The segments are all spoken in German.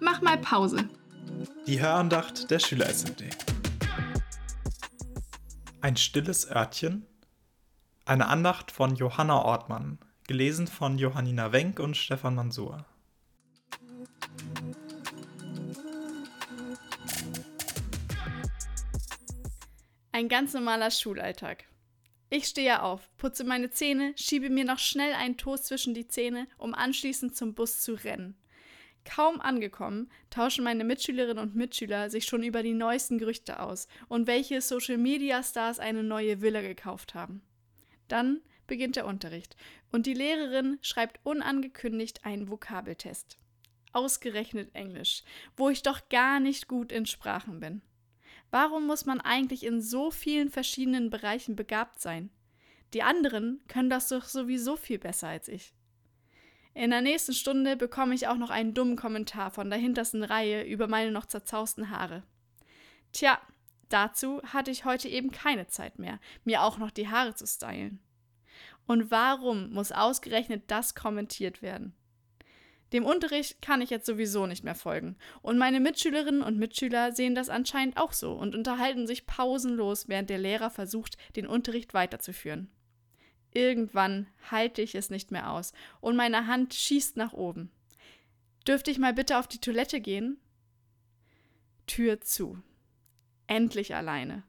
Mach mal Pause. Die Hörandacht der Schüler SMD. Ein stilles Örtchen. Eine Andacht von Johanna Ortmann, gelesen von Johannina Wenk und Stefan Mansur. Ein ganz normaler Schulalltag. Ich stehe auf, putze meine Zähne, schiebe mir noch schnell einen Toast zwischen die Zähne, um anschließend zum Bus zu rennen. Kaum angekommen, tauschen meine Mitschülerinnen und Mitschüler sich schon über die neuesten Gerüchte aus und welche Social-Media-Stars eine neue Villa gekauft haben. Dann beginnt der Unterricht und die Lehrerin schreibt unangekündigt einen Vokabeltest. Ausgerechnet Englisch, wo ich doch gar nicht gut in Sprachen bin. Warum muss man eigentlich in so vielen verschiedenen Bereichen begabt sein? Die anderen können das doch sowieso viel besser als ich. In der nächsten Stunde bekomme ich auch noch einen dummen Kommentar von der hintersten Reihe über meine noch zerzausten Haare. Tja, dazu hatte ich heute eben keine Zeit mehr, mir auch noch die Haare zu stylen. Und warum muss ausgerechnet das kommentiert werden? Dem Unterricht kann ich jetzt sowieso nicht mehr folgen. Und meine Mitschülerinnen und Mitschüler sehen das anscheinend auch so und unterhalten sich pausenlos, während der Lehrer versucht, den Unterricht weiterzuführen. Irgendwann halte ich es nicht mehr aus und meine Hand schießt nach oben. Dürfte ich mal bitte auf die Toilette gehen? Tür zu. Endlich alleine.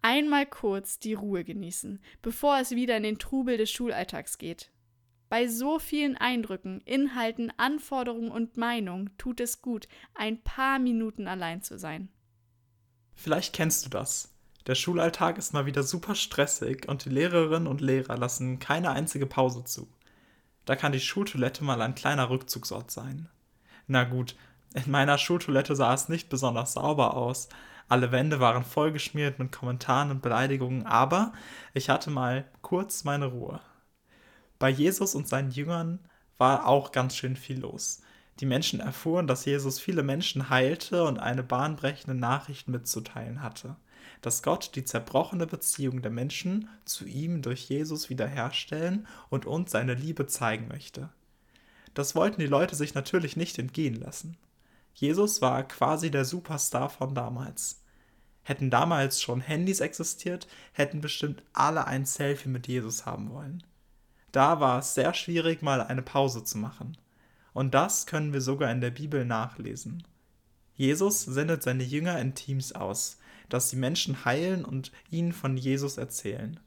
Einmal kurz die Ruhe genießen, bevor es wieder in den Trubel des Schulalltags geht. Bei so vielen Eindrücken, Inhalten, Anforderungen und Meinungen tut es gut, ein paar Minuten allein zu sein. Vielleicht kennst du das. Der Schulalltag ist mal wieder super stressig und die Lehrerinnen und Lehrer lassen keine einzige Pause zu. Da kann die Schultoilette mal ein kleiner Rückzugsort sein. Na gut, in meiner Schultoilette sah es nicht besonders sauber aus. Alle Wände waren vollgeschmiert mit Kommentaren und Beleidigungen, aber ich hatte mal kurz meine Ruhe. Bei Jesus und seinen Jüngern war auch ganz schön viel los. Die Menschen erfuhren, dass Jesus viele Menschen heilte und eine bahnbrechende Nachricht mitzuteilen hatte dass Gott die zerbrochene Beziehung der Menschen zu ihm durch Jesus wiederherstellen und uns seine Liebe zeigen möchte. Das wollten die Leute sich natürlich nicht entgehen lassen. Jesus war quasi der Superstar von damals. Hätten damals schon Handys existiert, hätten bestimmt alle ein Selfie mit Jesus haben wollen. Da war es sehr schwierig, mal eine Pause zu machen. Und das können wir sogar in der Bibel nachlesen. Jesus sendet seine Jünger in Teams aus, dass sie Menschen heilen und ihnen von Jesus erzählen.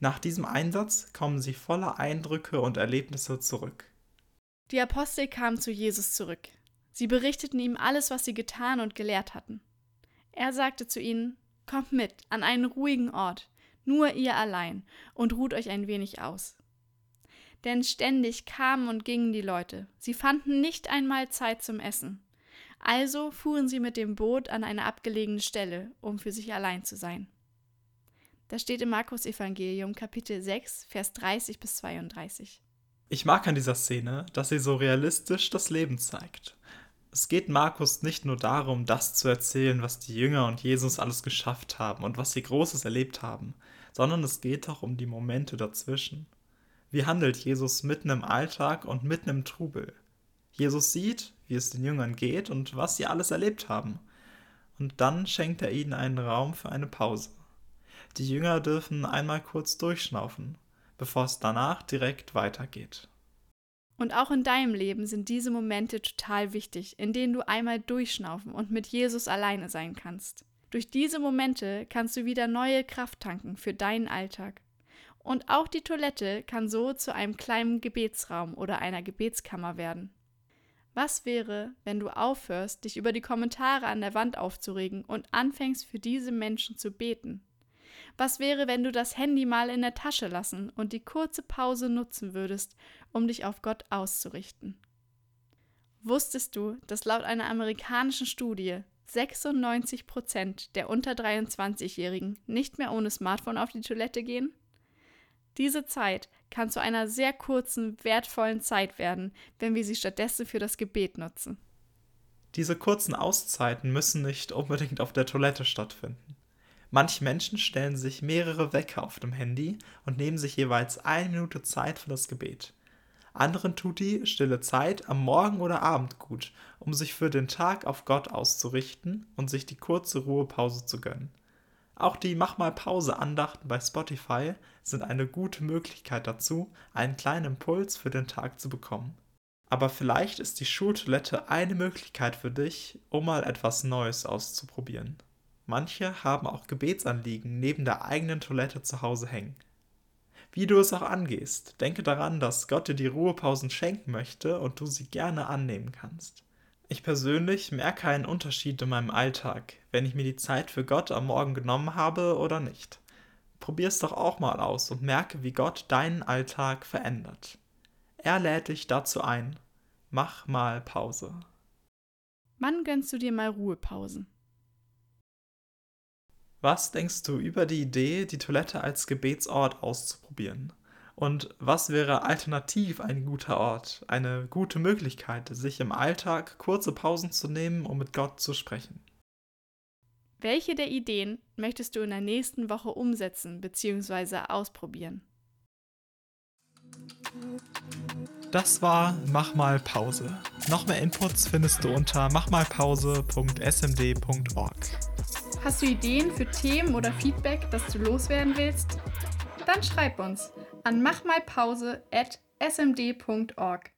Nach diesem Einsatz kommen sie voller Eindrücke und Erlebnisse zurück. Die Apostel kamen zu Jesus zurück. Sie berichteten ihm alles, was sie getan und gelehrt hatten. Er sagte zu ihnen, Kommt mit an einen ruhigen Ort, nur ihr allein, und ruht euch ein wenig aus. Denn ständig kamen und gingen die Leute, sie fanden nicht einmal Zeit zum Essen. Also fuhren sie mit dem Boot an eine abgelegene Stelle, um für sich allein zu sein. Das steht im Markus Evangelium Kapitel 6, Vers 30 bis 32. Ich mag an dieser Szene, dass sie so realistisch das Leben zeigt. Es geht Markus nicht nur darum, das zu erzählen, was die Jünger und Jesus alles geschafft haben und was sie Großes erlebt haben, sondern es geht auch um die Momente dazwischen. Wie handelt Jesus mitten im Alltag und mitten im Trubel? Jesus sieht, wie es den Jüngern geht und was sie alles erlebt haben. Und dann schenkt er ihnen einen Raum für eine Pause. Die Jünger dürfen einmal kurz durchschnaufen, bevor es danach direkt weitergeht. Und auch in deinem Leben sind diese Momente total wichtig, in denen du einmal durchschnaufen und mit Jesus alleine sein kannst. Durch diese Momente kannst du wieder neue Kraft tanken für deinen Alltag. Und auch die Toilette kann so zu einem kleinen Gebetsraum oder einer Gebetskammer werden. Was wäre, wenn du aufhörst, dich über die Kommentare an der Wand aufzuregen und anfängst für diese Menschen zu beten? Was wäre, wenn du das Handy mal in der Tasche lassen und die kurze Pause nutzen würdest, um dich auf Gott auszurichten? Wusstest du, dass laut einer amerikanischen Studie 96 Prozent der unter 23-Jährigen nicht mehr ohne Smartphone auf die Toilette gehen? Diese Zeit kann zu einer sehr kurzen, wertvollen Zeit werden, wenn wir sie stattdessen für das Gebet nutzen. Diese kurzen Auszeiten müssen nicht unbedingt auf der Toilette stattfinden. Manche Menschen stellen sich mehrere Wecker auf dem Handy und nehmen sich jeweils eine Minute Zeit für das Gebet. Anderen tut die stille Zeit am Morgen oder Abend gut, um sich für den Tag auf Gott auszurichten und sich die kurze Ruhepause zu gönnen. Auch die Mach mal Pause Andachten bei Spotify sind eine gute Möglichkeit dazu, einen kleinen Impuls für den Tag zu bekommen. Aber vielleicht ist die Schultoilette eine Möglichkeit für dich, um mal etwas Neues auszuprobieren. Manche haben auch Gebetsanliegen neben der eigenen Toilette zu Hause hängen. Wie du es auch angehst, denke daran, dass Gott dir die Ruhepausen schenken möchte und du sie gerne annehmen kannst. Ich persönlich merke einen Unterschied in meinem Alltag, wenn ich mir die Zeit für Gott am Morgen genommen habe oder nicht. Probier es doch auch mal aus und merke, wie Gott deinen Alltag verändert. Er lädt dich dazu ein. Mach mal Pause. Wann gönnst du dir mal Ruhepausen? Was denkst du über die Idee, die Toilette als Gebetsort auszuprobieren? Und was wäre alternativ ein guter Ort, eine gute Möglichkeit, sich im Alltag kurze Pausen zu nehmen, um mit Gott zu sprechen? Welche der Ideen möchtest du in der nächsten Woche umsetzen bzw. ausprobieren? Das war Mach mal Pause. Noch mehr Inputs findest du unter machmalpause.smd.org. Hast du Ideen für Themen oder Feedback, das du loswerden willst? Dann schreib uns an machmalpause.smd.org.